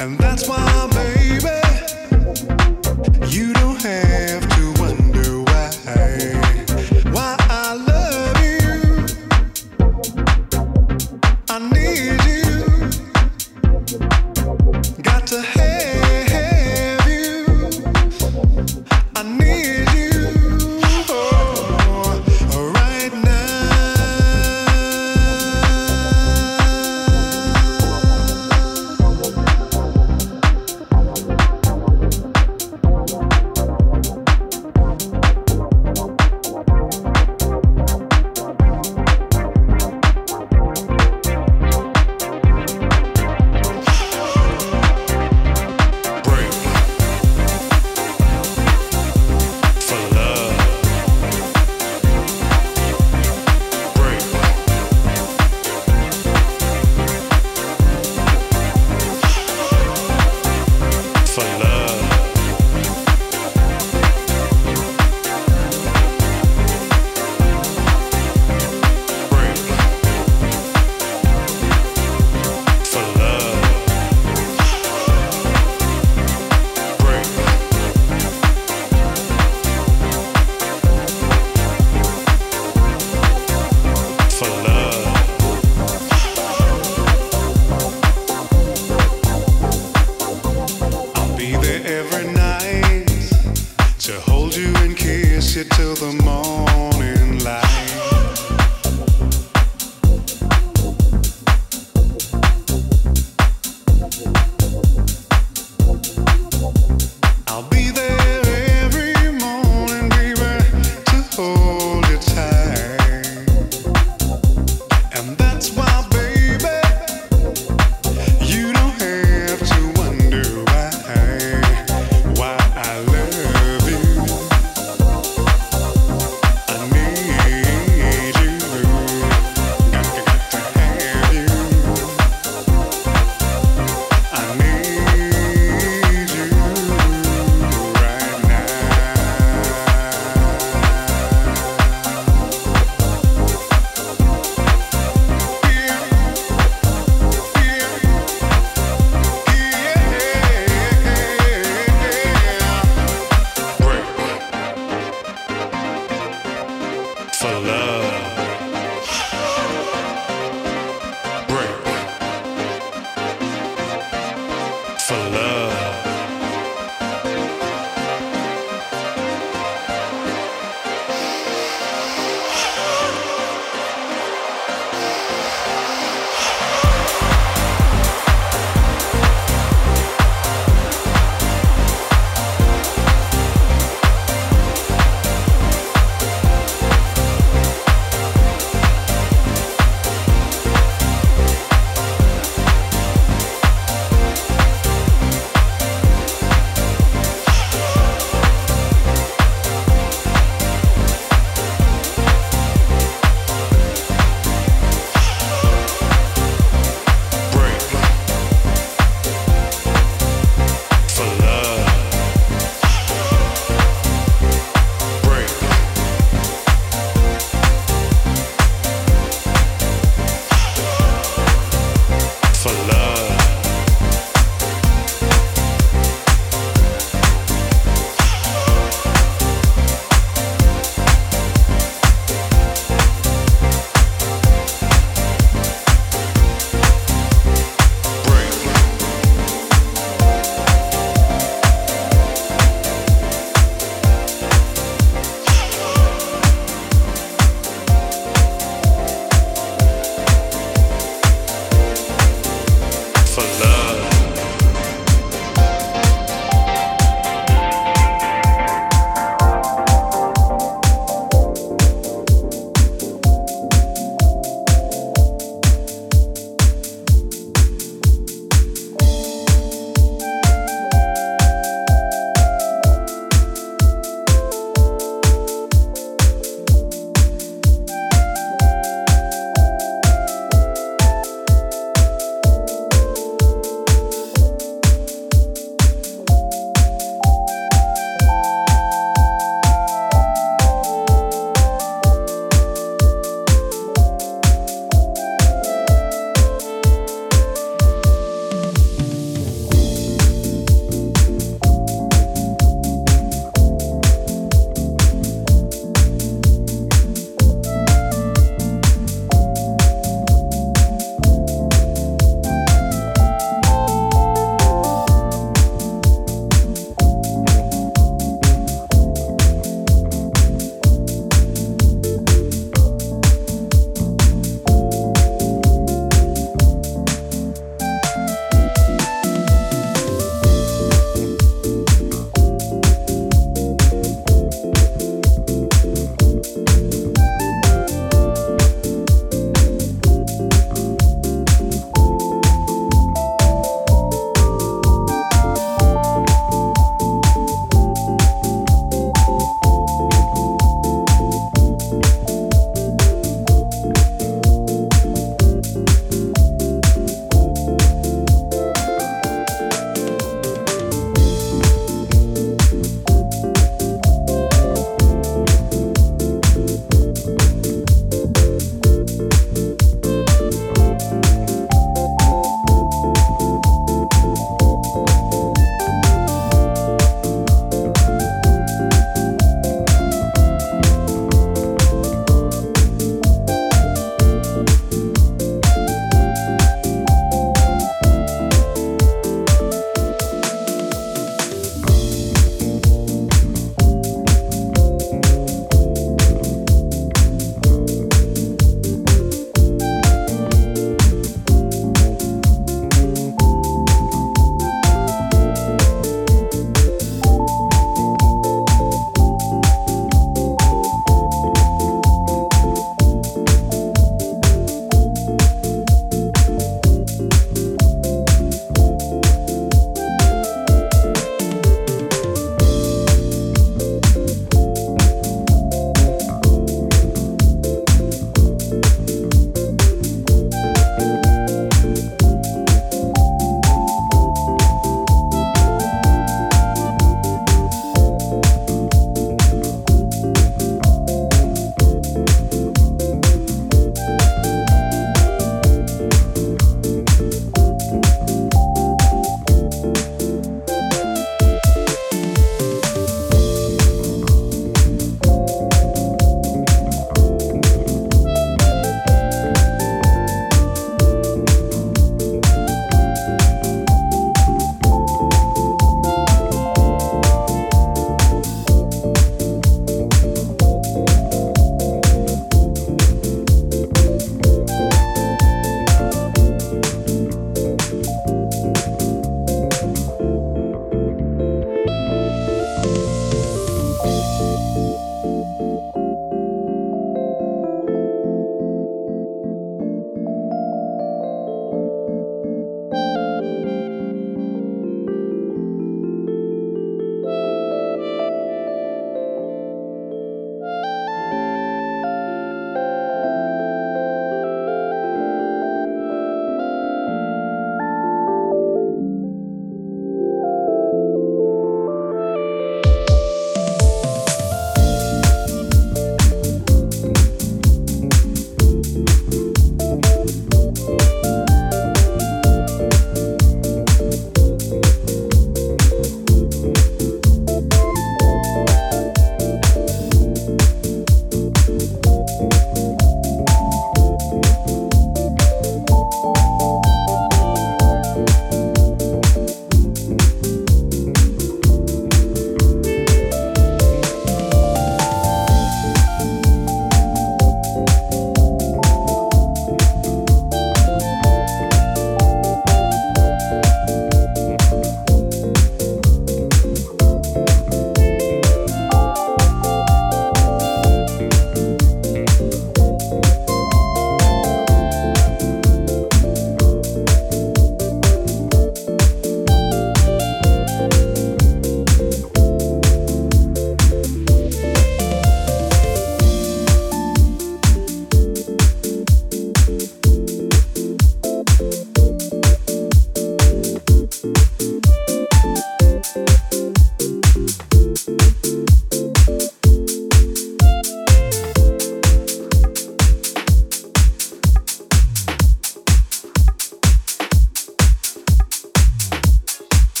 And that's why